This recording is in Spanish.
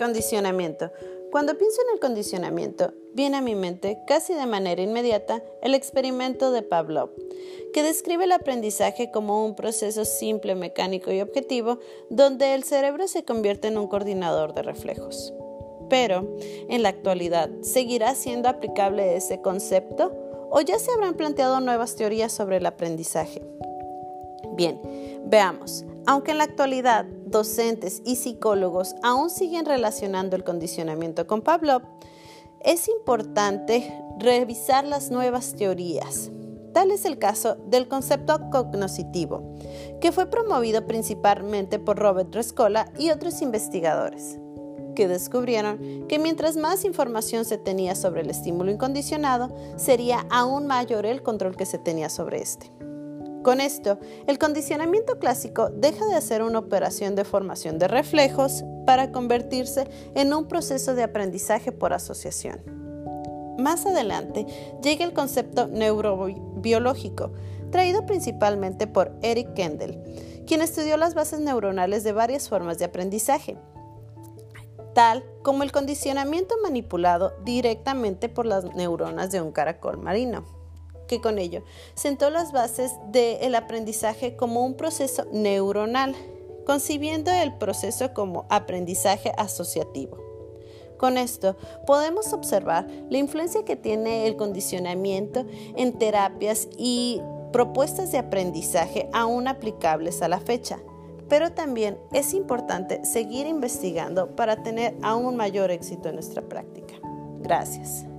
Condicionamiento. Cuando pienso en el condicionamiento, viene a mi mente, casi de manera inmediata, el experimento de Pavlov, que describe el aprendizaje como un proceso simple, mecánico y objetivo, donde el cerebro se convierte en un coordinador de reflejos. Pero, en la actualidad, ¿seguirá siendo aplicable ese concepto o ya se habrán planteado nuevas teorías sobre el aprendizaje? Bien, veamos. Aunque en la actualidad docentes y psicólogos aún siguen relacionando el condicionamiento con Pavlov, es importante revisar las nuevas teorías. Tal es el caso del concepto cognoscitivo, que fue promovido principalmente por Robert Rescola y otros investigadores, que descubrieron que mientras más información se tenía sobre el estímulo incondicionado, sería aún mayor el control que se tenía sobre este. Con esto, el condicionamiento clásico deja de ser una operación de formación de reflejos para convertirse en un proceso de aprendizaje por asociación. Más adelante llega el concepto neurobiológico, traído principalmente por Eric Kendall, quien estudió las bases neuronales de varias formas de aprendizaje, tal como el condicionamiento manipulado directamente por las neuronas de un caracol marino que con ello sentó las bases del aprendizaje como un proceso neuronal, concibiendo el proceso como aprendizaje asociativo. Con esto podemos observar la influencia que tiene el condicionamiento en terapias y propuestas de aprendizaje aún aplicables a la fecha, pero también es importante seguir investigando para tener aún mayor éxito en nuestra práctica. Gracias.